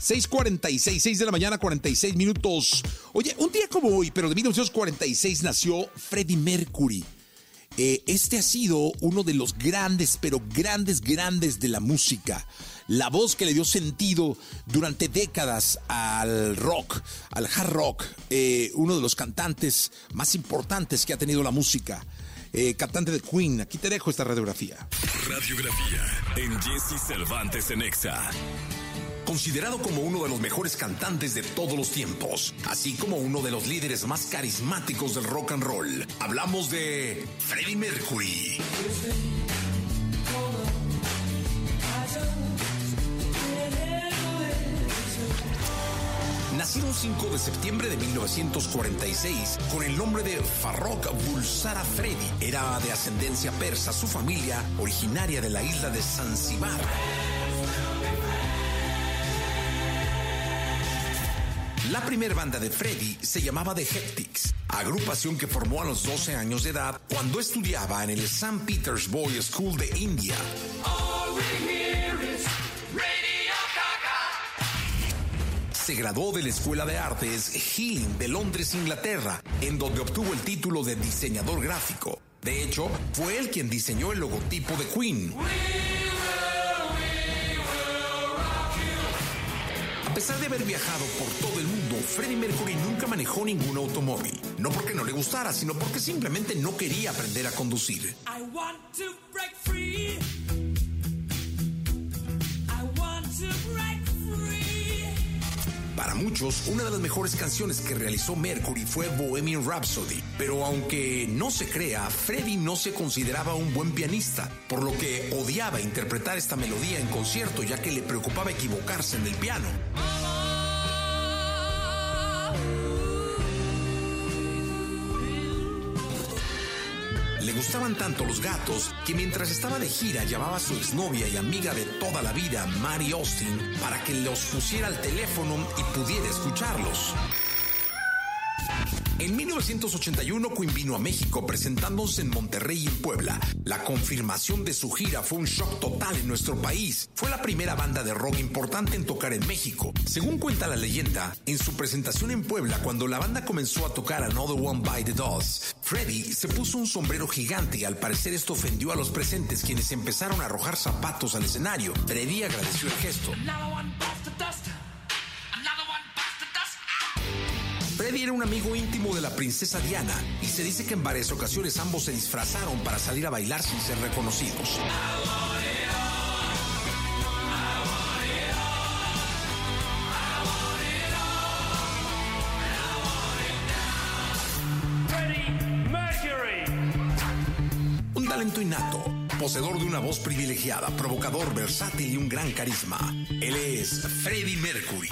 6:46, 6 de la mañana, 46 minutos. Oye, un día como hoy, pero de 1946 nació Freddie Mercury. Eh, este ha sido uno de los grandes, pero grandes, grandes de la música. La voz que le dio sentido durante décadas al rock, al hard rock. Eh, uno de los cantantes más importantes que ha tenido la música. Eh, cantante de Queen. Aquí te dejo esta radiografía. Radiografía en Jesse Cervantes en Exa considerado como uno de los mejores cantantes de todos los tiempos, así como uno de los líderes más carismáticos del rock and roll. Hablamos de Freddie Mercury. Nacido el 5 de septiembre de 1946 con el nombre de Farrokh Bulsara Freddy. Era de ascendencia persa, su familia originaria de la isla de Zanzibar. La primera banda de Freddy se llamaba The Hectics, agrupación que formó a los 12 años de edad cuando estudiaba en el St. Peter's Boy School de India. Se graduó de la Escuela de Artes Healing de Londres, Inglaterra, en donde obtuvo el título de diseñador gráfico. De hecho, fue él quien diseñó el logotipo de Queen. Pesar de haber viajado por todo el mundo, Freddie Mercury nunca manejó ningún automóvil. No porque no le gustara, sino porque simplemente no quería aprender a conducir. Para muchos, una de las mejores canciones que realizó Mercury fue Bohemian Rhapsody, pero aunque no se crea, Freddie no se consideraba un buen pianista, por lo que odiaba interpretar esta melodía en concierto ya que le preocupaba equivocarse en el piano. Le gustaban tanto los gatos que mientras estaba de gira llamaba a su exnovia y amiga de toda la vida, Mary Austin, para que los pusiera al teléfono y pudiera escucharlos. En 1981 Queen vino a México presentándose en Monterrey y en Puebla. La confirmación de su gira fue un shock total en nuestro país. Fue la primera banda de rock importante en tocar en México. Según cuenta la leyenda, en su presentación en Puebla, cuando la banda comenzó a tocar Another One by the Dolls, Freddy se puso un sombrero gigante y al parecer esto ofendió a los presentes quienes empezaron a arrojar zapatos al escenario. Freddy agradeció el gesto. Freddy era un amigo íntimo de la princesa Diana y se dice que en varias ocasiones ambos se disfrazaron para salir a bailar sin ser reconocidos. Un talento innato, poseedor de una voz privilegiada, provocador, versátil y un gran carisma. Él es Freddie Mercury.